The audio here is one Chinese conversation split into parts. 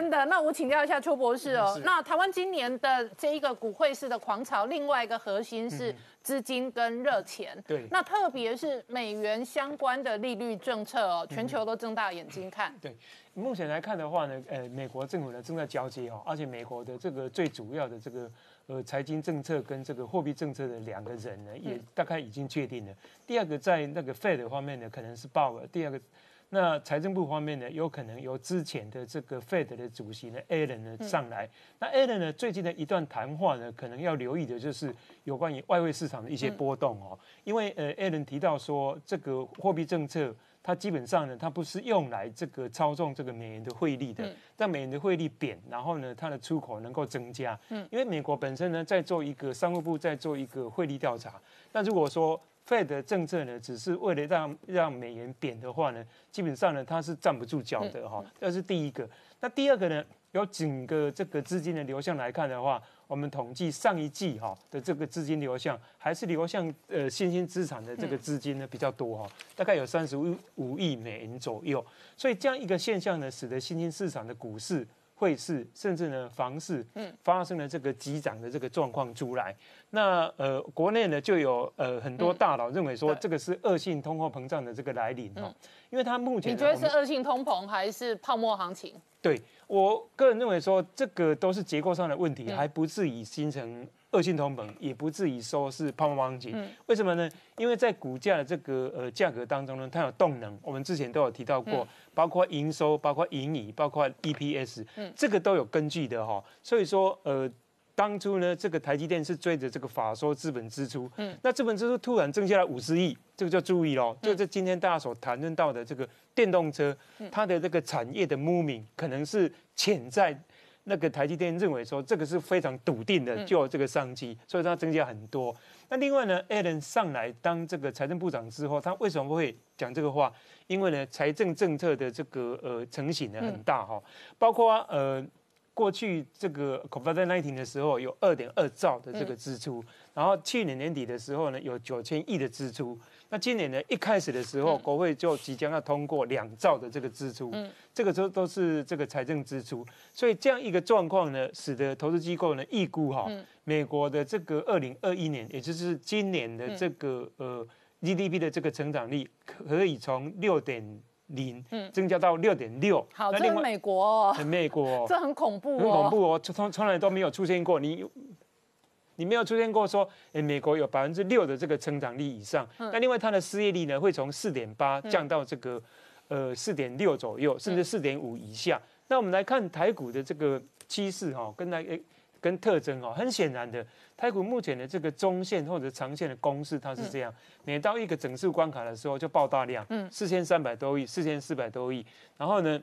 真的，那我请教一下邱博士哦。那台湾今年的这一个股汇市的狂潮，另外一个核心是资金跟热钱。对。那特别是美元相关的利率政策哦，全球都睁大眼睛看。对。目前来看的话呢，呃，美国政府呢正在交接哦，而且美国的这个最主要的这个呃财经政策跟这个货币政策的两个人呢，也大概已经确定了。第二个在那个 Fed 方面呢，可能是鲍尔；第二个。那财政部方面呢，有可能由之前的这个 Fed 的主席呢，Allen 呢上来。那 Allen 呢，最近的一段谈话呢，可能要留意的就是有关于外汇市场的一些波动哦。因为呃，Allen 提到说，这个货币政策它基本上呢，它不是用来这个操纵这个美元的汇率的，让美元的汇率贬，然后呢，它的出口能够增加。嗯，因为美国本身呢，在做一个商务部在做一个汇率调查。那如果说 Fed 政策呢，只是为了让让美元贬的话呢，基本上呢，它是站不住脚的哈。这是第一个。那第二个呢，由整个这个资金的流向来看的话，我们统计上一季哈的这个资金流向，还是流向呃新兴资产的这个资金呢比较多哈，大概有三十五五亿美元左右。所以这样一个现象呢，使得新兴市场的股市。汇市甚至呢房市，嗯，发生了这个急涨的这个状况出来。那呃，国内呢就有呃很多大佬认为说，这个是恶性通货膨胀的这个来临哦，因为它目前你觉得是恶性通膨还是泡沫行情？对我个人认为说，这个都是结构上的问题，还不至于形成。恶性通膨也不至于说是泡沫行情，为什么呢？因为在股价的这个呃价格当中呢，它有动能。我们之前都有提到过，包括营收、包括盈利、包括 EPS，这个都有根据的哈。所以说呃，当初呢，这个台积电是追着这个法说资本支出，嗯那资本支出突然增加了五十亿，这个就注意喽。就是今天大家所谈论到的这个电动车，它的这个产业的 moving 可能是潜在。那个台积电认为说这个是非常笃定的，就这个商机，所以它增加很多。那另外呢，Allen 上来当这个财政部长之后，他为什么会讲这个话？因为呢，财政政策的这个呃成型呢很大哈，包括呃过去这个 COVID-19 的时候有二点二兆的这个支出，然后去年年底的时候呢有九千亿的支出。那今年呢，一开始的时候，国会就即将要通过两兆的这个支出，嗯，这个都都是这个财政支出，所以这样一个状况呢，使得投资机构呢预估哈，美国的这个二零二一年，也就是今年的这个呃 GDP 的这个成长率，可以从六点零增加到六点六。好，这是美国，很美国，这很恐怖，很恐怖哦，从从来都没有出现过。你。你没有出现过说，诶，美国有百分之六的这个成长率以上，那另外它的失业率呢，会从四点八降到这个，呃，四点六左右，甚至四点五以下。那我们来看台股的这个趋势哈，跟那诶跟特征哦，很显然的，台股目前的这个中线或者长线的公式它是这样，每到一个整数关卡的时候就爆大量，嗯，四千三百多亿，四千四百多亿，然后呢？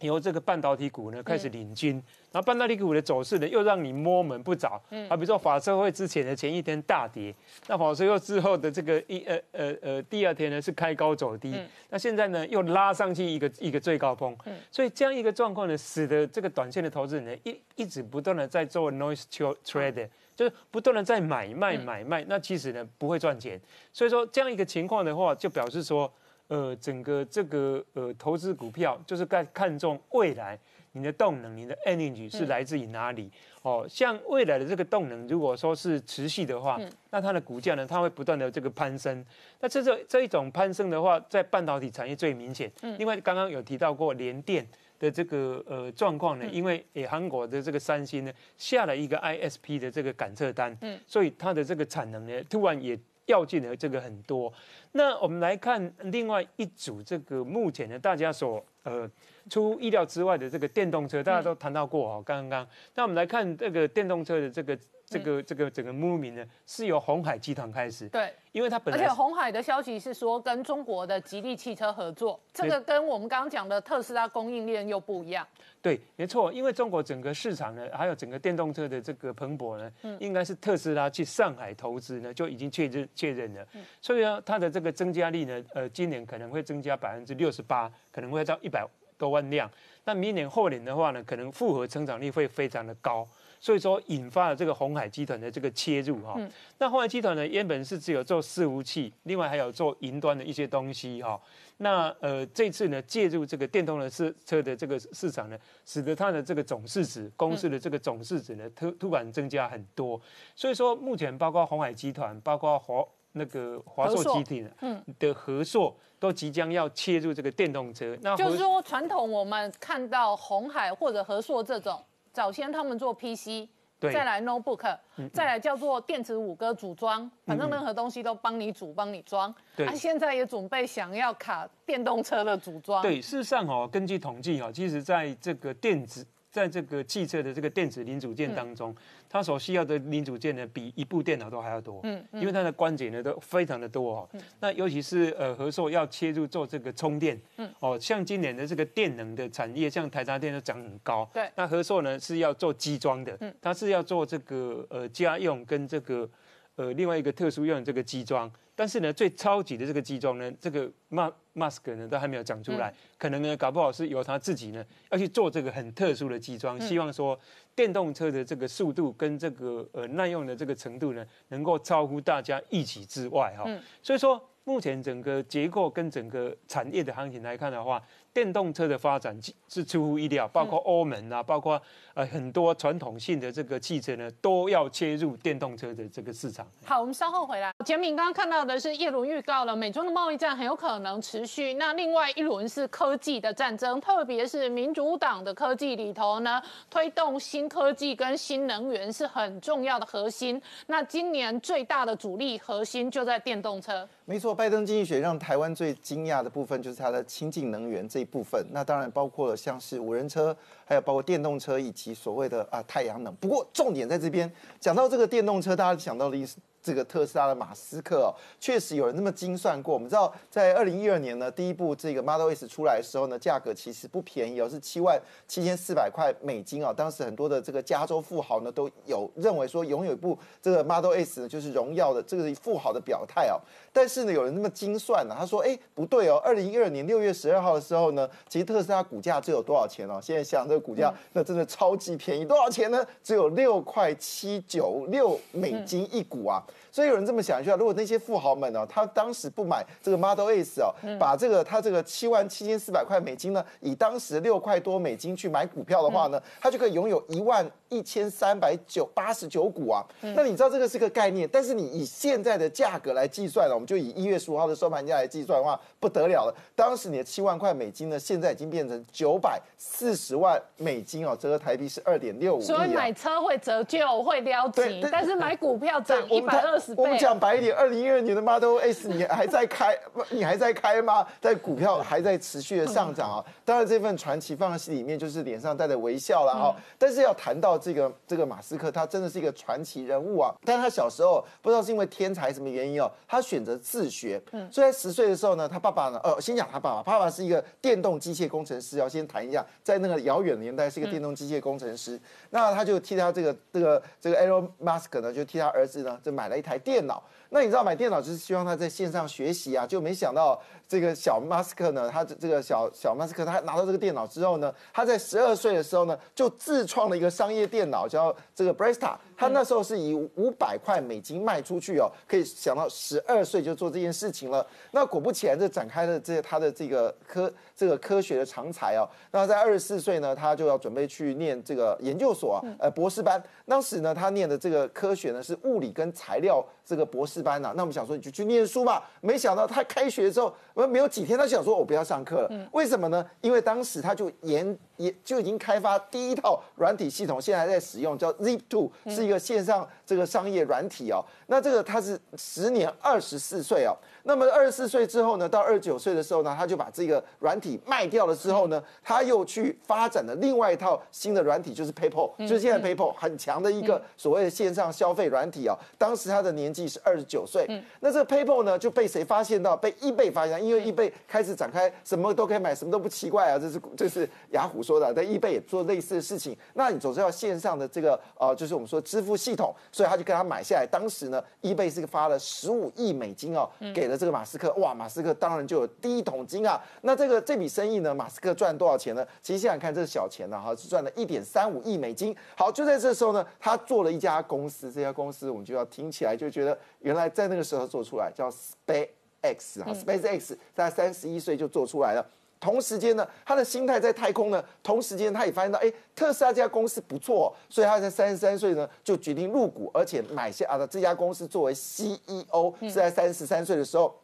由这个半导体股呢开始领军，然后半导体股的走势呢又让你摸门不着。嗯，啊，比如说法社会之前的前一天大跌，那法社会之后的这个一呃呃呃第二天呢是开高走低，那现在呢又拉上去一个一个最高峰。嗯，所以这样一个状况呢，使得这个短线的投资人呢一一直不断的在做 noise trade，就是不断的在买卖买卖，那其实呢不会赚钱。所以说这样一个情况的话，就表示说。呃，整个这个呃投资股票就是看看重未来你的动能，你的 energy 是来自于哪里？哦，像未来的这个动能，如果说是持续的话，那它的股价呢，它会不断的这个攀升。那这这这一种攀升的话，在半导体产业最明显。另外，刚刚有提到过联电的这个呃状况呢，因为诶韩国的这个三星呢下了一个 ISP 的这个感测单，嗯，所以它的这个产能呢突然也。要进的这个很多，那我们来看另外一组这个目前呢，大家所呃出意料之外的这个电动车，大家都谈到过哦。刚刚，那我们来看这个电动车的这个。这个这个整个 moving 呢，是由红海集团开始。对，因为它本来而且红海的消息是说跟中国的吉利汽车合作，这个跟我们刚刚讲的特斯拉供应链又不一样。对，没错，因为中国整个市场呢，还有整个电动车的这个蓬勃呢，应该是特斯拉去上海投资呢，就已经确认确认了。所以呢，它的这个增加率呢，呃，今年可能会增加百分之六十八，可能会到一百多万辆。那明年后年的话呢，可能复合成长率会非常的高。所以说引发了这个红海集团的这个切入哈。那红海集团呢，原本是只有做伺服器，另外还有做云端的一些东西哈。那呃这次呢介入这个电动的车车的这个市场呢，使得它的这个总市值公司的这个总市值呢突突然增加很多。所以说目前包括红海集团，包括华那个华硕集体嗯的合作。都即将要切入这个电动车，那就是说传统我们看到红海或者和硕这种，早先他们做 PC，再来 notebook，再来叫做电子五哥组装，反正任何东西都帮你组帮你装。他现在也准备想要卡电动车的组装。对，事实上哦，根据统计哦，其实在这个电子。在这个汽车的这个电子零组件当中，它所需要的零组件呢，比一部电脑都还要多。嗯，因为它的关节呢都非常的多哦。那尤其是呃，和硕要切入做这个充电。嗯，哦，像今年的这个电能的产业，像台达电都涨很高。对。那和硕呢是要做机装的，嗯它是要做这个呃家用跟这个呃另外一个特殊用的这个机装。但是呢，最超级的这个机装呢，这个 Mas Mask 呢都还没有讲出来，可能呢搞不好是由他自己呢要去做这个很特殊的机装，希望说电动车的这个速度跟这个呃耐用的这个程度呢，能够超乎大家预期之外哈。所以说，目前整个结构跟整个产业的行情来看的话。电动车的发展是出乎意料，包括欧盟啊，包括呃很多传统性的这个汽车呢，都要切入电动车的这个市场。好，我们稍后回来。简敏刚刚看到的是叶伦预告了美中的贸易战很有可能持续。那另外一轮是科技的战争，特别是民主党的科技里头呢，推动新科技跟新能源是很重要的核心。那今年最大的主力核心就在电动车。没错，拜登经济学让台湾最惊讶的部分就是它的清净能源这一部分。那当然包括了像是无人车，还有包括电动车以及所谓的啊太阳能。不过重点在这边，讲到这个电动车，大家想到的意思。这个特斯拉的马斯克哦，确实有人那么精算过。我们知道，在二零一二年呢，第一部这个 Model S 出来的时候呢，价格其实不便宜哦，是七万七千四百块美金啊。当时很多的这个加州富豪呢，都有认为说，拥有一部这个 Model S 呢，就是荣耀的这个富豪的表态哦。但是呢，有人那么精算呢，他说，哎，不对哦，二零一二年六月十二号的时候呢，其实特斯拉股价只有多少钱哦？现在想这个股价，那真的超级便宜，多少钱呢？只有六块七九六美金一股啊。所以有人这么想一下，如果那些富豪们呢，他当时不买这个 Model S 哦，把这个他这个七万七千四百块美金呢，以当时六块多美金去买股票的话呢，他就可以拥有一万一千三百九八十九股啊。那你知道这个是个概念，但是你以现在的价格来计算呢，我们就以一月十五号的收盘价来计算的话，不得了了。当时你的七万块美金呢，现在已经变成九百四十万美金哦，折合台币是二点六五亿。所以买车会折旧会撩紧，但是买股票涨一百二。我们讲白一点，二零一二年的 Model S 你还在开，你还在开吗？在股票还在持续的上涨啊！当然，这份传奇放在心里面，就是脸上带着微笑了哈。但是要谈到这个这个马斯克，他真的是一个传奇人物啊！但他小时候不知道是因为天才什么原因哦，他选择自学。嗯，所以在十岁的时候呢，他爸爸呢，呃，先讲他爸爸，爸爸是一个电动机械工程师。要先谈一下，在那个遥远的年代，是一个电动机械工程师。那他就替他这个这个这个 Elon Musk 呢，就替他儿子呢，就买了一台。台电脑，那你知道买电脑就是希望他在线上学习啊，就没想到这个小马斯克呢，他这这个小小马斯克他拿到这个电脑之后呢，他在十二岁的时候呢，就自创了一个商业电脑，叫这个 Bresta。他那时候是以五百块美金卖出去哦，可以想到十二岁就做这件事情了。那果不其然，这展开了这他的这个科这个科学的长才哦。那在二十四岁呢，他就要准备去念这个研究所啊，呃，博士班。当时呢，他念的这个科学呢是物理跟材料这个博士班呐。那我们想说，你就去念书嘛。没想到他开学之后，没有几天，他想说我不要上课了。为什么呢？因为当时他就研也就已经开发第一套软体系统，现在在使用，叫 Zip Two，是一个线上这个商业软体哦。那这个他是十年二十四岁哦。那么二十四岁之后呢，到二十九岁的时候呢，他就把这个软体卖掉了之后呢，他又去发展了另外一套新的软体，就是 PayPal，就是现在 PayPal 很强的一个所谓的线上消费软体哦。当时他的年纪是二十九岁。那这个 PayPal 呢就被谁发现到？被易贝发现，因为易贝开始展开什么都可以买，什么都不奇怪啊。这是这是雅虎说的，但易贝也做类似的事情。那你总是要线上的这个呃，就是我们说支付系统，所以他就跟他买下来。当时呢，易贝是发了十五亿美金哦，给。了这个马斯克，哇，马斯克当然就有第一桶金啊。那这个这笔生意呢，马斯克赚多少钱呢？其实想想看这是小钱了哈，是赚了一点三五亿美金。好，就在这时候呢，他做了一家公司，这家公司我们就要听起来就觉得原来在那个时候做出来叫 SpaceX 啊，SpaceX 在三十一岁就做出来了。同时间呢，他的心态在太空呢。同时间，他也发现到，哎，特斯拉这家公司不错，所以他在三十三岁呢就决定入股，而且买下啊的这家公司作为 CEO，是在三十三岁的时候。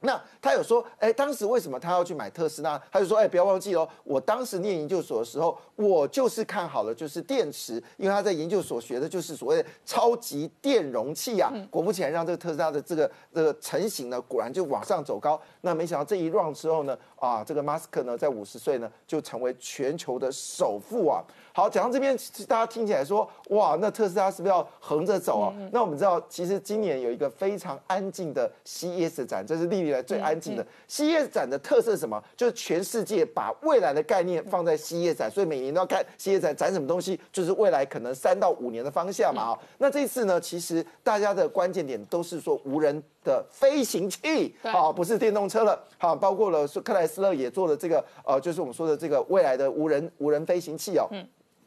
那他有说，哎，当时为什么他要去买特斯拉？他就说，哎，不要忘记哦，我当时念研究所的时候，我就是看好了，就是电池，因为他在研究所学的就是所谓的超级电容器啊。果不其然，让这个特斯拉的这个这个成型呢，果然就往上走高。那没想到这一 round 之后呢，啊，这个马斯克呢，在五十岁呢，就成为全球的首富啊。好，讲到这边，大家听起来说，哇，那特斯拉是不是要横着走啊？那我们知道，其实今年有一个非常安静的 CES 展，这是历来最安静的 CES 展的特色是什么？就是全世界把未来的概念放在 CES 展，所以每年都要看 CES 展展什么东西，就是未来可能三到五年的方向嘛啊。那这次呢，其实大家的关键点都是说无人的飞行器，好，不是电动车了，好，包括了克莱斯勒也做了这个，呃，就是我们说的这个未来的无人无人飞行器哦。嗯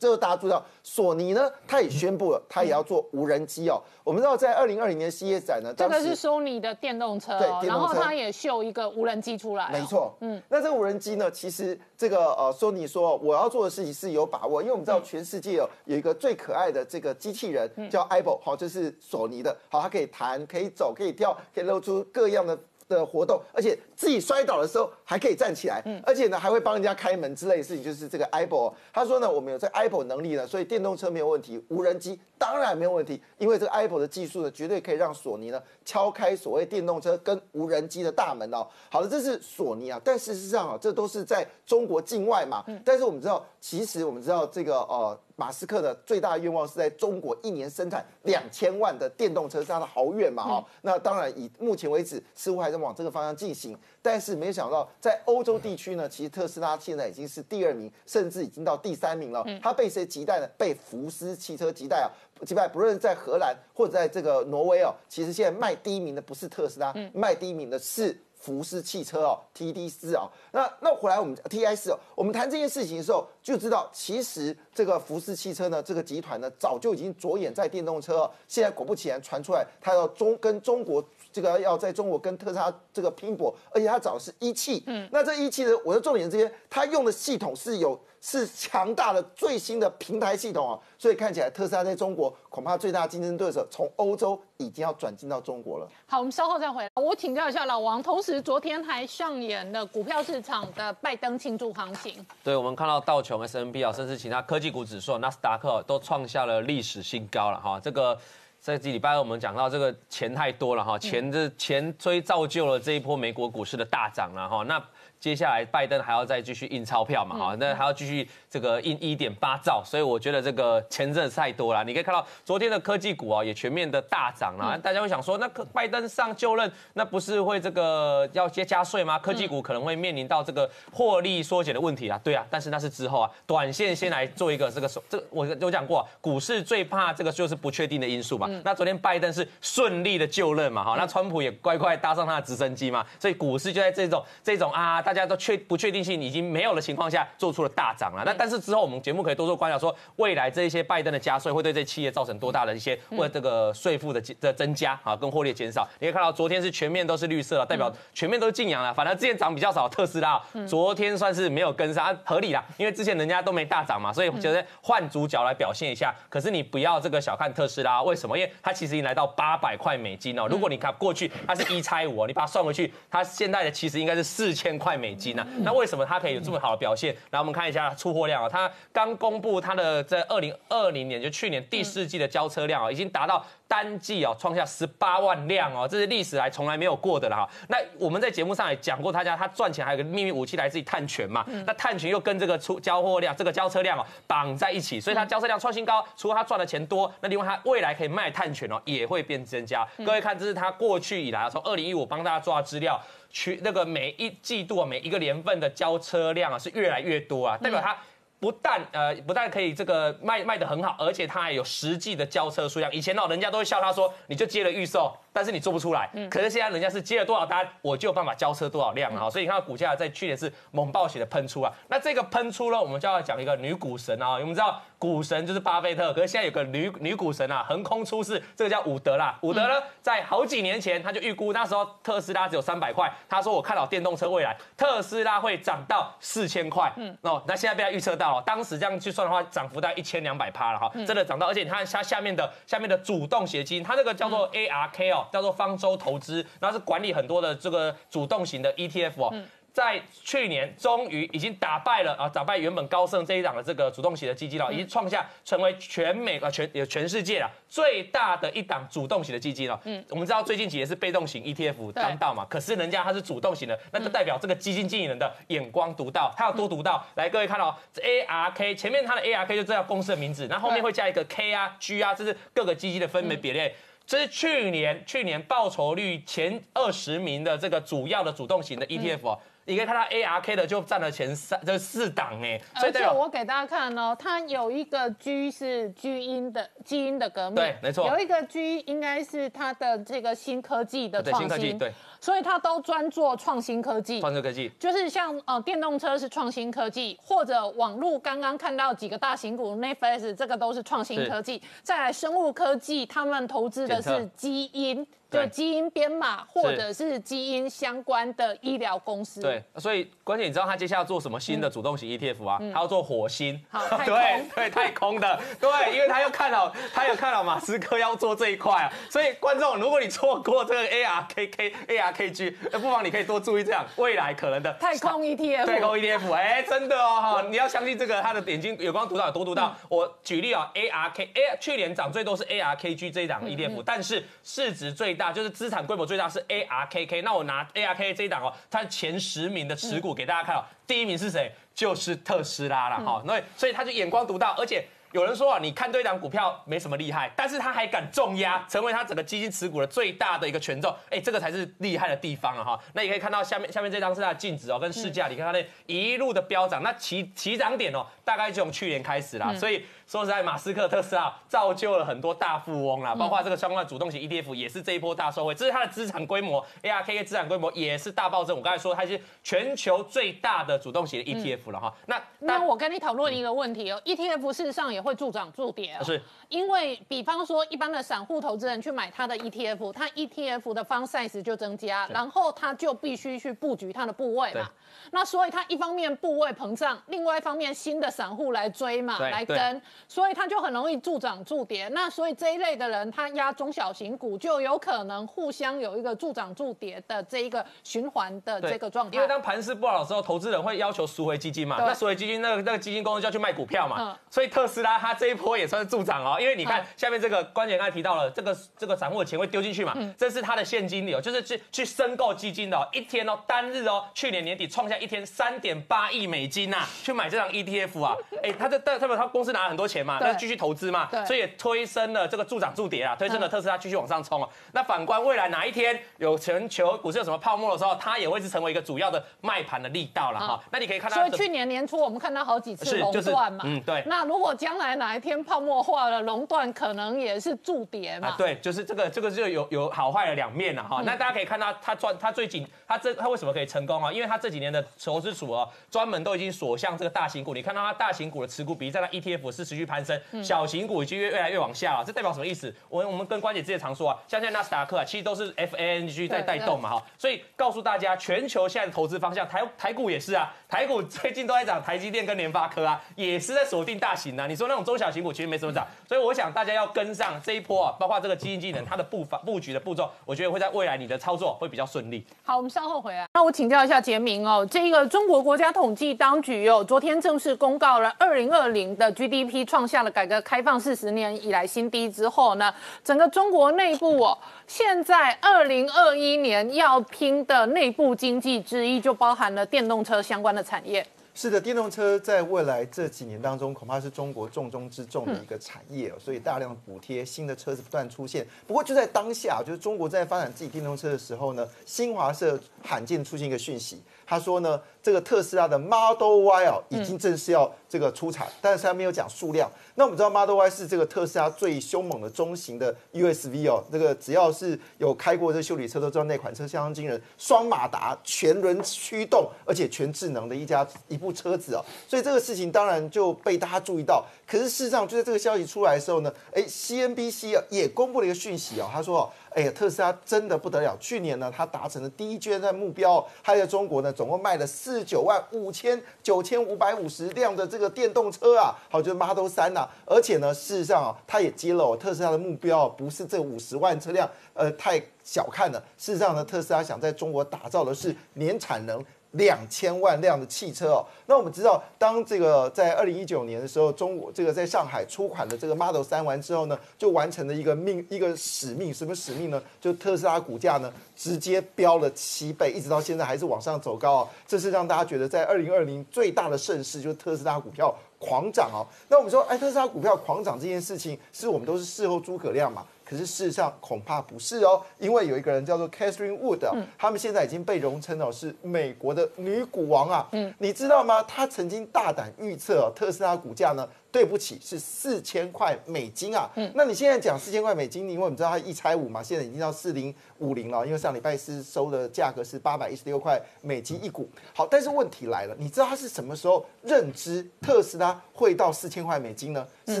这个大家注意到，索尼呢，它也宣布了，它也要做无人机哦。我们知道，在二零二零年 CES 展呢，这个是索尼的电动车，对，然后它也秀一个无人机出来。没错，嗯，那这个无人机呢，其实这个呃，索尼说我要做的事情是有把握，因为我们知道全世界有有一个最可爱的这个机器人叫 i b o 好，这是索尼的，好，它可以弹，可以走，可以跳，可以露出各样的。的活动，而且自己摔倒的时候还可以站起来，而且呢还会帮人家开门之类的事情，就是这个 Apple。他说呢，我们有这 Apple 能力呢，所以电动车没有问题，无人机当然没有问题，因为这个 Apple 的技术呢，绝对可以让索尼呢敲开所谓电动车跟无人机的大门哦。好的，这是索尼啊，但事实上啊，这都是在中国境外嘛。但是我们知道，其实我们知道这个呃。马斯克的最大愿望是在中国一年生产两千万的电动车，是他的豪愿嘛？哈，那当然以目前为止似乎还在往这个方向进行，但是没想到在欧洲地区呢，其实特斯拉现在已经是第二名，甚至已经到第三名了。它被谁击败呢？被福斯汽车击败啊！击败不论在荷兰或者在这个挪威哦，其实现在卖第一名的不是特斯拉，卖第一名的是。福斯汽车哦，T D 四哦，那那回来我们 T I 四哦，我们谈这件事情的时候就知道，其实这个福斯汽车呢，这个集团呢，早就已经着眼在电动车，现在果不其然传出来，它要中跟中国这个要在中国跟特斯拉这个拼搏，而且它找的是一汽，嗯，那这一汽呢，我的重点这些，它用的系统是有。是强大的最新的平台系统啊，所以看起来特斯拉在中国恐怕最大竞争对手从欧洲已经要转进到中国了。好，我们稍后再回来。我请教一下老王，同时昨天还上演了股票市场的拜登庆祝行情。对，我们看到道琼 S N P 啊，甚至其他科技股指数、纳斯达克都创下了历史新高了哈。这个在这礼拜二我们讲到这个钱太多了哈，钱的钱追造就了这一波美国股市的大涨了哈。那接下来拜登还要再继续印钞票嘛？哈，那还要继续这个印一点八兆，所以我觉得这个钱真的太多了。你可以看到昨天的科技股啊，也全面的大涨了。大家会想说，那拜登上就任，那不是会这个要接加税吗？科技股可能会面临到这个获利缩减的问题啊。对啊，但是那是之后啊，短线先来做一个这个手，这我有讲过，股市最怕这个就是不确定的因素嘛。那昨天拜登是顺利的就任嘛？哈，那川普也乖乖搭上他的直升机嘛，所以股市就在这种这种啊。大家都确不确定性已经没有的情况下，做出了大涨了。那但是之后我们节目可以多做观察，说未来这一些拜登的加税会对这企业造成多大的一些或这个税负的的增加啊，跟获利减少。你可以看到昨天是全面都是绿色，代表全面都是净阳了。反正之前涨比较少，特斯拉昨天算是没有跟上，合理啦，因为之前人家都没大涨嘛，所以觉得换主角来表现一下。可是你不要这个小看特斯拉，为什么？因为它其实已经来到八百块美金哦。如果你看过去它是一拆五，你把它算回去，它现在的其实应该是四千块美金。那为什么它可以有这么好的表现？来，我们看一下出货量啊，它刚公布它的在二零二零年，就去年第四季的交车量啊，已经达到单季哦创下十八万辆哦，这是历史来从来没有过的了哈。那我们在节目上也讲过，他家他赚钱还有个秘密武器来自于碳权嘛，那碳权又跟这个出交货量、这个交车量哦绑在一起，所以他交车量创新高，除了他赚的钱多，那另外他未来可以卖碳权哦也会变增加。各位看，这是它过去以来啊，从二零一五帮大家抓资料。去那个每一季度啊，每一个年份的交车量啊是越来越多啊，代表它不但呃不但可以这个卖卖的很好，而且它还有实际的交车数量。以前哦，人家都会笑他说，你就接了预售。但是你做不出来。可是现在人家是接了多少单，我就有办法交车多少辆啊。所以你看到股价在去年是猛暴血的喷出啊。那这个喷出呢，我们就要讲一个女股神啊。我们知道股神就是巴菲特，可是现在有个女女股神啊，横空出世，这个叫伍德啦。伍德呢，在好几年前他就预估那时候特斯拉只有三百块，他说我看好电动车未来，特斯拉会涨到四千块。嗯，哦，那现在被他预测到了，当时这样去算的话，涨幅大概一千两百趴了哈，真的涨到，而且你看它下面的下面的主动型基金，它这个叫做 ARK 哦，叫做方舟投资，然后是管理很多的这个主动型的 ETF 哦。在去年终于已经打败了啊，打败原本高盛这一档的这个主动型的基金了，已经创下成为全美啊全也全世界啊最大的一档主动型的基金了。嗯，我们知道最近几年是被动型 ETF 当道嘛，可是人家它是主动型的，那就代表这个基金经理人的眼光独到，他有多独到？来，各位看到 ARK 前面它的 ARK 就知道公司的名字，那后面会加一个 K 啊 G 啊，这是各个基金的分别比例。这是去年去年报酬率前二十名的这个主要的主动型的 ETF 哦。你可以看到 ARK 的就占了前三，这四档哎，所以代表我给大家看哦，它有一个 G 是基因的基因的革命，对，没错，有一个 G 应该是它的这个新科技的创新，对，所以它都专做创新科技，创新科技。就是像呃电动车是创新科技，或者网络刚刚看到几个大型股 Netflix 这个都是创新科技，再来生物科技，他们投资的是基因。就基因编码或者是基因相关的医疗公司。对，所以关键你知道他接下来做什么新的主动型 ETF 啊？他要做火星。好，对对，太空的，对，因为他又看到他有看到马斯克要做这一块啊，所以观众，如果你错过这个 ARKK ARKG，那不妨你可以多注意这样未来可能的太空 ETF。太空 ETF，哎，真的哦哈，你要相信这个，他的眼睛有光读到有多读到。我举例啊，ARK A 去年涨最多是 ARKG 这一档 ETF，但是市值最大就是资产规模最大是 ARKK，那我拿 ARK 这一档哦，它前十名的持股给大家看哦，第一名是谁？就是特斯拉了哈，那所以他就眼光独到，而且。有人说啊，你看对一档股票没什么厉害，但是他还敢重压，成为他整个基金持股的最大的一个权重，哎，这个才是厉害的地方啊哈。那也可以看到下面下面这张是它的净值哦，跟市价，你看它那一路的飙涨，那起起涨点哦，大概就从去年开始啦。所以说实在，马斯克特斯拉造就了很多大富翁啦，包括这个相关的主动型 ETF 也是这一波大收惠，这是它的资产规模，ARK 资产规模也是大暴增。我刚才说它是全球最大的主动型 ETF 了哈。那那我跟你讨论一个问题哦，ETF 事实上也会助涨助跌哦，是，因为比方说一般的散户投资人去买它的 ETF，它 ETF 的方 size 就增加，然后它就必须去布局它的部位嘛。那所以它一方面部位膨胀，另外一方面新的散户来追嘛，来跟，所以它就很容易助涨助跌。那所以这一类的人，他压中小型股就有可能互相有一个助涨助跌的这一个循环的这个状态。因为当盘势不好的时候，投资人会要求赎回基金嘛，那赎回基金那个那个基金公司就要去卖股票嘛。所以特斯拉它这一波也算是助涨哦，因为你看下面这个关键刚才提到了，这个这个散户的钱会丢进去嘛，这是它的现金流，就是去去申购基金的，一天哦单日哦，去年年底创下一天三点八亿美金呐，去买这张 ETF 啊，哎，他这代表他公司拿了很多钱嘛，那继续投资嘛，所以也推升了这个助涨助跌啊，推升了特斯拉继续往上冲啊。那反观未来哪一天有全球股市有什么泡沫的时候，它也会是成为一个主要的卖盘的力道了哈。那你可以看到，所以去年年初我们看到好几次垄断嘛，嗯对。那如果将来哪一天泡沫化了，垄断可能也是助跌嘛。对，就是这个这个就有有好坏的两面了哈。那大家可以看到他赚他最近它这它为什么可以成功啊？因为它这几年的投资组合专门都已经锁向这个大型股。你看到它大型股的持股比例在它 ETF 是持续攀升，小型股已经越越来越往下了。这代表什么意思？我我们跟关姐之前常说啊，像现在纳斯达克啊，其实都是 FANG 在带动嘛哈。所以告诉大家，全球现在的投资方向，台台股也是啊。台股最近都在涨，台积电跟联发科啊，也是在锁定大型啊。你说那种中小型股其实没什么涨，所以我想大家要跟上这一波啊，包括这个基金技能它的步伐布局的步骤，我觉得会在未来你的操作会比较顺利。好，我们稍后回来。那我请教一下杰明哦，这个中国国家统计当局哦，昨天正式公告了二零二零的 GDP 创下了改革开放四十年以来新低之后呢，整个中国内部哦，现在二零二一年要拼的内部经济之一就包含了电动车相关的产业。是的，电动车在未来这几年当中，恐怕是中国重中之重的一个产业，所以大量补贴，新的车子不断出现。不过就在当下，就是中国在发展自己电动车的时候呢，新华社罕见出现一个讯息。他说呢，这个特斯拉的 Model Y 哦，已经正式要这个出产，但是他没有讲数量。那我们知道 Model Y 是这个特斯拉最凶猛的中型的 USV 哦，这个只要是有开过这修理车都知道那款车相当惊人，双马达、全轮驱动，而且全智能的一家一部车子哦，所以这个事情当然就被大家注意到。可是事实上，就在这个消息出来的时候呢，哎，CNBC 也公布了一个讯息哦，他说。哎呀，特斯拉真的不得了！去年呢，它达成了第一阶段目标，它在中国呢，总共卖了四十九万五千九千五百五十辆的这个电动车啊，好，就是 Model 三呐。而且呢，事实上啊，它也揭露特斯拉的目标不是这五十万车辆，呃，太小看了。事实上呢，特斯拉想在中国打造的是年产能。两千万辆的汽车哦，那我们知道，当这个在二零一九年的时候，中国这个在上海出款的这个 Model 三完之后呢，就完成了一个命一个使命，什么使命呢？就特斯拉股价呢直接飙了七倍，一直到现在还是往上走高哦。这是让大家觉得在二零二零最大的盛世，就是特斯拉股票狂涨哦。那我们说，哎，特斯拉股票狂涨这件事情，是我们都是事后诸葛亮嘛？可是事实上恐怕不是哦，因为有一个人叫做 Catherine Wood，他们现在已经被荣称哦是美国的女股王啊。嗯，你知道吗？她曾经大胆预测特斯拉股价呢。对不起，是四千块美金啊。嗯，那你现在讲四千块美金，因为我们知道它一拆五嘛，现在已经到四零五零了。因为上礼拜四收的价格是八百一十六块美金一股。好，但是问题来了，你知道他是什么时候认知特斯拉会到四千块美金呢？是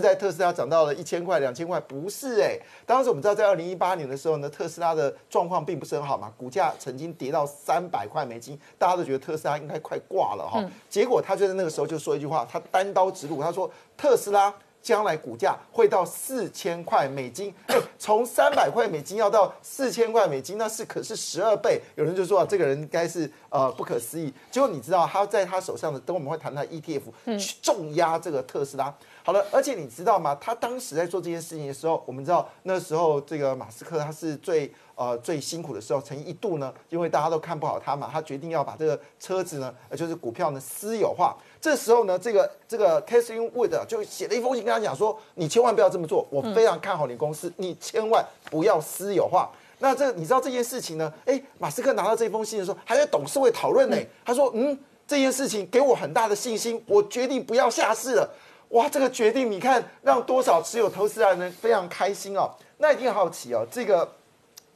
在特斯拉涨到了一千块、两千块？不是哎，当时我们知道在二零一八年的时候呢，特斯拉的状况并不是很好嘛，股价曾经跌到三百块美金，大家都觉得特斯拉应该快挂了哈。结果他就在那个时候就说一句话，他单刀直入，他说。特斯拉将来股价会到四千块美金，哎，从三百块美金要到四千块美金，那是可是十二倍。有人就说啊，这个人应该是呃不可思议。结果你知道他在他手上的，等我们会谈到 ETF 去重压这个特斯拉。好了，而且你知道吗？他当时在做这件事情的时候，我们知道那时候这个马斯克他是最呃最辛苦的时候，曾一度呢，因为大家都看不好他嘛，他决定要把这个车子呢，就是股票呢私有化。这时候呢，这个这个 Catherine Wood 就写了一封信跟他讲说，你千万不要这么做，我非常看好你公司，你千万不要私有化。那这你知道这件事情呢？哎，马斯克拿到这封信的时候，还在董事会讨论呢。他说，嗯，这件事情给我很大的信心，我决定不要下市了。哇，这个决定你看让多少持有投资人非常开心哦。那一定好奇哦，这个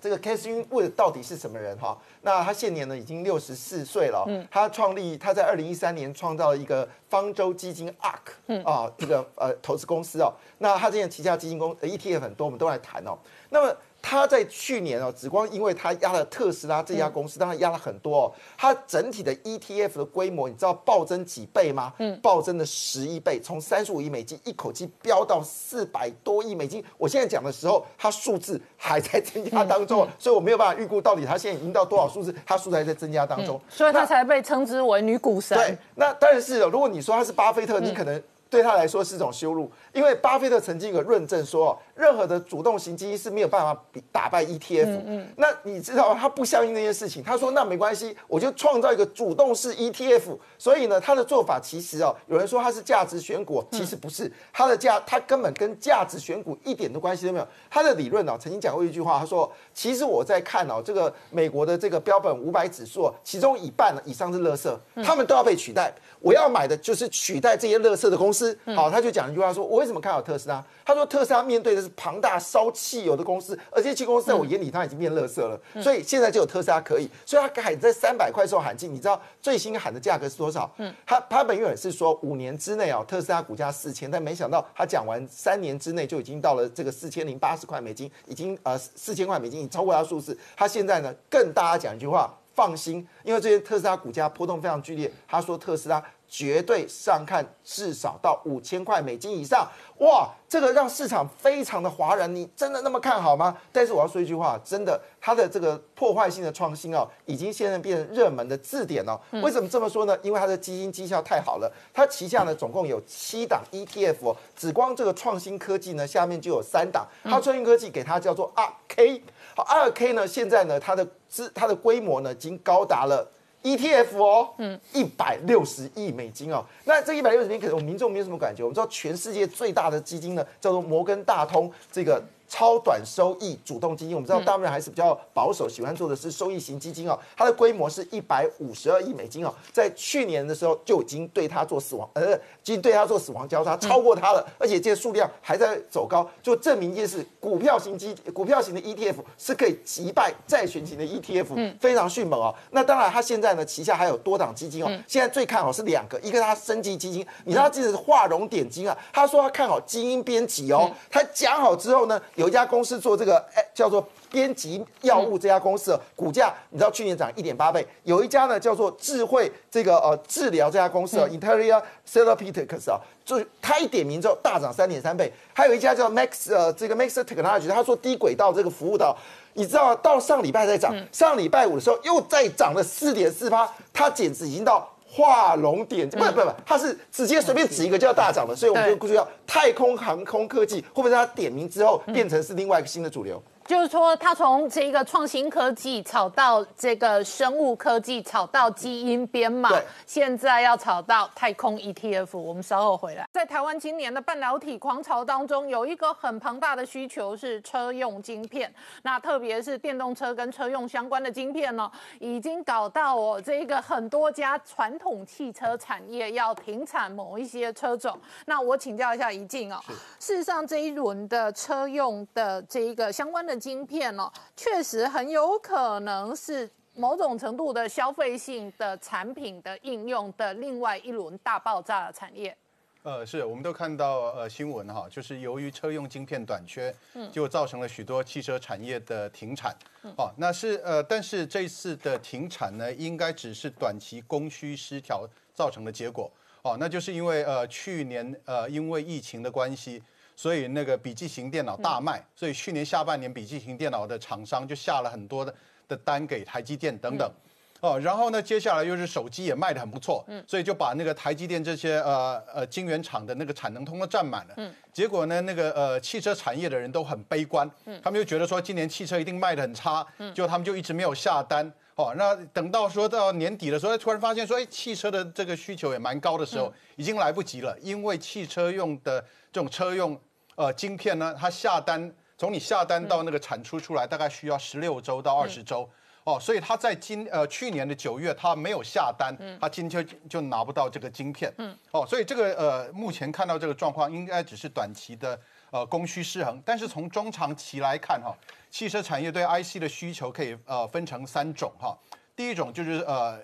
这个 Catherine Wood 到底是什么人哈？那他现年呢已经六十四岁了。嗯，他创立他在二零一三年创造了一个方舟基金 ARK 啊这个呃投资公司哦。那他这前旗下基金公 ETF 很多，我们都来谈哦。那么他在去年哦，只光因为他压了特斯拉这家公司，当然压了很多哦。它整体的 ETF 的规模，你知道暴增几倍吗？嗯，暴增了十一倍，从三十五亿美金一口气飙到四百多亿美金。我现在讲的时候，它数字还在增加当中，所以我没有办法预估到底它现在已经到多少数字，它数字还在增加当中，所以它才被称之为女股神。对，那但是如果你说他是巴菲特，你可能对他来说是一种羞辱。因为巴菲特曾经有个论证说，任何的主动型基金是没有办法比打败 ETF。嗯嗯。那你知道他不相信那件事情，他说那没关系，我就创造一个主动式 ETF。所以呢，他的做法其实哦，有人说他是价值选股，其实不是，他的价他根本跟价值选股一点的关系都没有。他的理论呢，曾经讲过一句话，他说，其实我在看哦，这个美国的这个标本五百指数，其中一半以上是垃圾，他们都要被取代。我要买的就是取代这些垃圾的公司。好，他就讲一句话说，我。为什么看好特斯拉？他说特斯拉面对的是庞大烧汽油的公司，而这些公司在我眼里，它已经变垃圾了。所以现在就有特斯拉可以，所以他喊在三百块时候喊进。你知道最新喊的价格是多少？嗯，他他本原是说五年之内啊，特斯拉股价四千，但没想到他讲完三年之内就已经到了这个四千零八十块美金，已经呃四千块美金已经超过他数字。他现在呢，更大家讲一句话，放心，因为这些特斯拉股价波动非常剧烈。他说特斯拉。绝对上看至少到五千块美金以上，哇，这个让市场非常的哗然。你真的那么看好吗？但是我要说一句话，真的，它的这个破坏性的创新哦，已经现在变成热门的字典哦。为什么这么说呢？因为它的基金绩效太好了。它旗下呢总共有七档 ETF，只光这个创新科技呢下面就有三档。它创新科技给它叫做二 K，好，二 K 呢现在呢它的资它的规模呢已经高达了。ETF 哦，嗯，一百六十亿美金哦，那这一百六十亿可能我们民众没有什么感觉。我们知道全世界最大的基金呢，叫做摩根大通这个超短收益主动基金。我们知道大部分人还是比较保守，喜欢做的是收益型基金哦。它的规模是一百五十二亿美金哦，在去年的时候就已经对它做死亡，呃，已经对它做死亡交叉，超过它了，而且这个数量还在走高，就证明一件事：股票型基股票型的 ETF 是可以击败债券型的 ETF，非常迅猛哦。那当然，它现在呢旗下还有多档基金哦，现在最看好是两个，一个它升级基金，你知道这是画龙点睛啊，他说他看好基因编辑哦，他讲好之后呢，有一家公司做这个，哎，叫做编辑药物这家公司，股价你知道去年涨一点八倍，有一家呢叫做智慧这个呃治疗这家公司啊，Interior Therapeutics 啊，就是它一点名之后大涨三点三倍，还有一家叫 Max 呃这个 Max Technology，他说低轨道这个服务的，你知道到上礼拜在涨，上礼拜五的时候又再涨了四点四八，它简直已经到。画龙点睛，不不不，它是直接随便指一个就要大涨了，所以我们就估计要太空航空科技会不会在它点名之后变成是另外一个新的主流？就是说，它从这个创新科技炒到这个生物科技，炒到基因编码，现在要炒到太空 ETF。我们稍后回来。在台湾今年的半导体狂潮当中，有一个很庞大的需求是车用晶片，那特别是电动车跟车用相关的晶片呢，已经搞到哦，这个很多家传统汽车产业要停产某一些车种。那我请教一下怡静哦，事实上这一轮的车用的这一个相关的。晶片哦，确实很有可能是某种程度的消费性的产品的应用的另外一轮大爆炸的产业。呃，是，我们都看到呃新闻哈，就是由于车用晶片短缺，嗯，就造成了许多汽车产业的停产。哦，那是呃，但是这次的停产呢，应该只是短期供需失调造成的结果。哦，那就是因为呃去年呃因为疫情的关系。所以那个笔记型电脑大卖，所以去年下半年笔记型电脑的厂商就下了很多的的单给台积电等等，哦，然后呢，接下来又是手机也卖得很不错，嗯，所以就把那个台积电这些呃呃晶圆厂的那个产能通通占满了，嗯，结果呢，那个呃汽车产业的人都很悲观，嗯，他们就觉得说今年汽车一定卖得很差，嗯，就他们就一直没有下单，哦，那等到说到年底的时候，突然发现说，哎，汽车的这个需求也蛮高的时候，已经来不及了，因为汽车用的这种车用。呃，晶片呢，它下单从你下单到那个产出出来，大概需要十六周到二十周。哦，所以它在今呃去年的九月，它没有下单，它今天就拿不到这个晶片，哦，所以这个呃目前看到这个状况，应该只是短期的呃供需失衡，但是从中长期来看哈，汽车产业对 IC 的需求可以呃分成三种哈，第一种就是呃。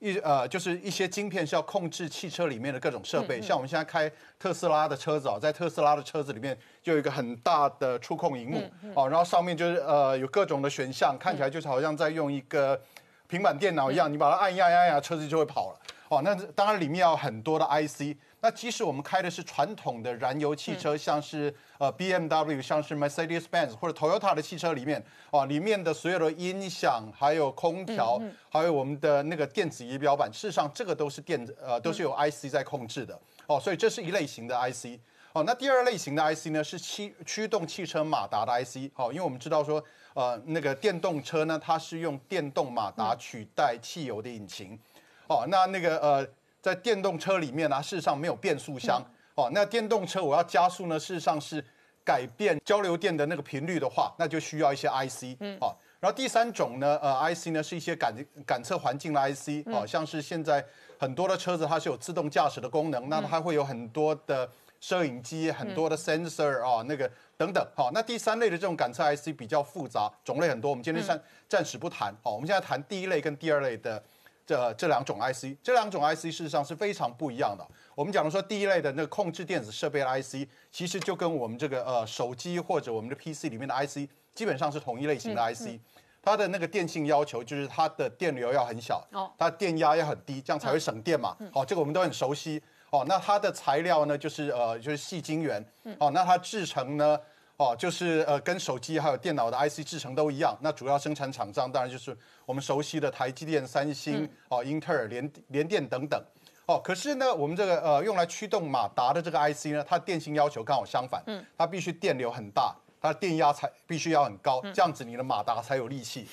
一呃，就是一些晶片是要控制汽车里面的各种设备，像我们现在开特斯拉的车子哦，在特斯拉的车子里面就有一个很大的触控荧幕哦，然后上面就是呃有各种的选项，看起来就是好像在用一个平板电脑一样，你把它按压压压，车子就会跑了哦。那当然里面要很多的 IC。那即使我们开的是传统的燃油汽车，像是呃 BMW，像是 Mercedes-Benz 或者 Toyota 的汽车里面，哦，里面的所有的音响、还有空调、还有我们的那个电子仪表板，事实上这个都是电呃都是有 IC 在控制的，哦，所以这是一类型的 IC。哦，那第二类型的 IC 呢是驱驱动汽车马达的 IC。哦，因为我们知道说，呃，那个电动车呢，它是用电动马达取代汽油的引擎。哦，那那个呃。在电动车里面呢，事实上没有变速箱哦。那电动车我要加速呢，事实上是改变交流电的那个频率的话，那就需要一些 IC 哦。然后第三种呢，呃，IC 呢是一些感感测环境的 IC 哦，像是现在很多的车子它是有自动驾驶的功能，那它会有很多的摄影机、很多的 sensor 啊，那个等等。好，那第三类的这种感测 IC 比较复杂，种类很多，我们今天暂暂时不谈。好，我们现在谈第一类跟第二类的。这这两种 IC，这两种 IC 事实上是非常不一样的。我们讲的说第一类的那个控制电子设备的 IC，其实就跟我们这个呃手机或者我们的 PC 里面的 IC 基本上是同一类型的 IC。它的那个电性要求就是它的电流要很小，它电压要很低，这样才会省电嘛。好，这个我们都很熟悉。哦，那它的材料呢，就是呃就是细晶圆。哦，那它制成呢？哦，就是呃，跟手机还有电脑的 IC 制成都一样。那主要生产厂商当然就是我们熟悉的台积电、三星、哦，英特尔、联联电等等。哦，可是呢，我们这个呃用来驱动马达的这个 IC 呢，它电性要求刚好相反。嗯。它必须电流很大，它的电压才必须要很高，这样子你的马达才有力气。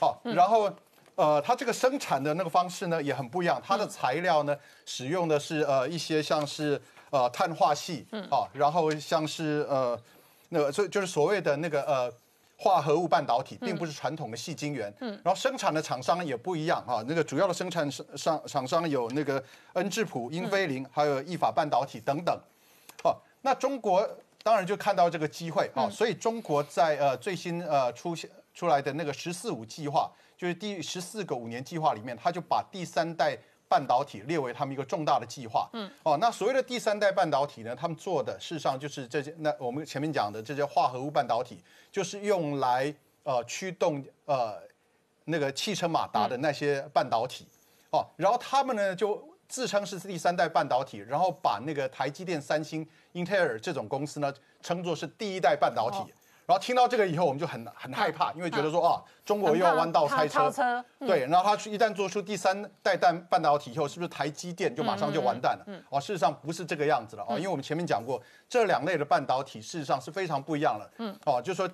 好，然后呃，它这个生产的那个方式呢也很不一样，它的材料呢使用的是呃一些像是呃碳化系，嗯，啊，然后像是呃。那个所以就是所谓的那个呃。化合物半导体并不是传统的细晶圆，嗯，然后生产的厂商也不一样哈，那个主要的生产商厂商有那个恩智浦、英飞凌，还有意法半导体等等，哦，那中国当然就看到这个机会啊，所以中国在呃最新呃出现出来的那个“十四五”计划，就是第十四个五年计划里面，它就把第三代。半导体列为他们一个重大的计划。嗯，哦，那所谓的第三代半导体呢，他们做的事实上就是这些。那我们前面讲的这些化合物半导体，就是用来呃驱动呃那个汽车马达的那些半导体。哦，然后他们呢就自称是第三代半导体，然后把那个台积电、三星、英特尔这种公司呢称作是第一代半导体。然后听到这个以后，我们就很很害怕，因为觉得说啊，中国又要弯道超车，对，然后他一旦做出第三代半半导体以后，是不是台积电就马上就完蛋了？哦，事实上不是这个样子了哦，因为我们前面讲过，这两类的半导体事实上是非常不一样的。嗯，哦，就是说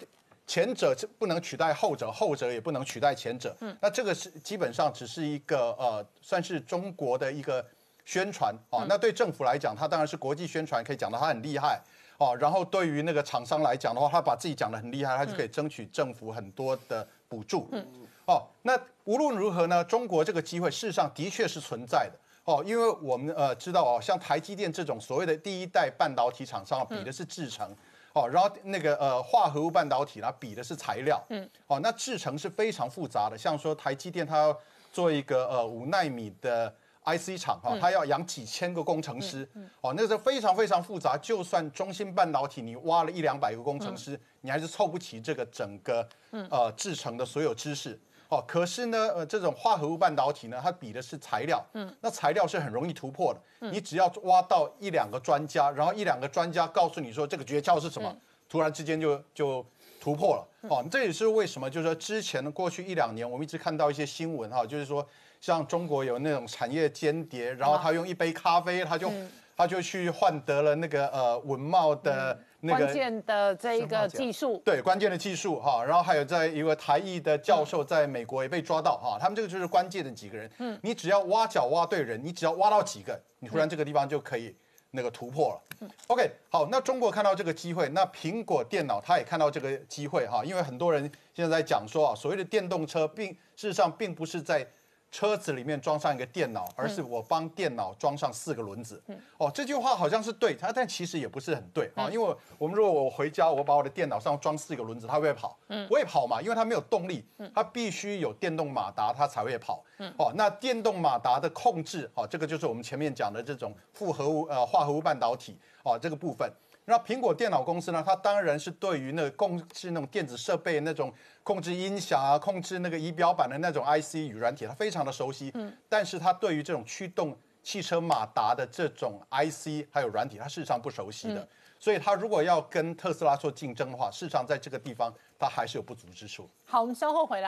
前者不能取代后者，后者也不能取代前者。嗯，那这个是基本上只是一个呃，算是中国的一个宣传哦。那对政府来讲，它当然是国际宣传，可以讲到它很厉害。哦，然后对于那个厂商来讲的话，他把自己讲的很厉害，他就可以争取政府很多的补助。嗯，哦，那无论如何呢，中国这个机会事实上的确是存在的。哦，因为我们呃知道哦，像台积电这种所谓的第一代半导体厂商，比的是制程。哦，然后那个呃化合物半导体呢，比的是材料。嗯，哦，那制程是非常复杂的，像说台积电它要做一个呃五纳米的。IC 厂哈，它要养几千个工程师，哦，那个非常非常复杂。就算中芯半导体，你挖了一两百个工程师，你还是凑不齐这个整个呃制成的所有知识。哦，可是呢，呃，这种化合物半导体呢，它比的是材料，嗯，那材料是很容易突破的。你只要挖到一两个专家，然后一两个专家告诉你说这个诀窍是什么，突然之间就就突破了。哦，这也是为什么，就是说之前的过去一两年，我们一直看到一些新闻哈，就是说。像中国有那种产业间谍，然后他用一杯咖啡，他就他就去换得了那个呃文茂的那个关键的这一个技术，对关键的技术哈，然后还有在一个台艺的教授在美国也被抓到哈，他们这个就是关键的几个人，嗯，你只要挖角挖对人，你只要挖到几个，你突然这个地方就可以那个突破了。OK，好，那中国看到这个机会，那苹果电脑它也看到这个机会哈，因为很多人现在在讲说啊，所谓的电动车并事实上并不是在车子里面装上一个电脑，而是我帮电脑装上四个轮子。哦，这句话好像是对，它但其实也不是很对啊。因为我们如果我回家，我把我的电脑上装四个轮子，它会不会跑？嗯，不会跑嘛，因为它没有动力。嗯，它必须有电动马达，它才会跑。嗯，哦，那电动马达的控制，哦，这个就是我们前面讲的这种复合物呃化合物半导体哦这个部分。那苹果电脑公司呢？它当然是对于那个控制那种电子设备、那种控制音响啊、控制那个仪表板的那种 IC 与软体，它非常的熟悉。嗯。但是它对于这种驱动汽车马达的这种 IC 还有软体，它事实上不熟悉的。所以它如果要跟特斯拉做竞争的话，事实上在这个地方它还是有不足之处。好，我们稍后回来。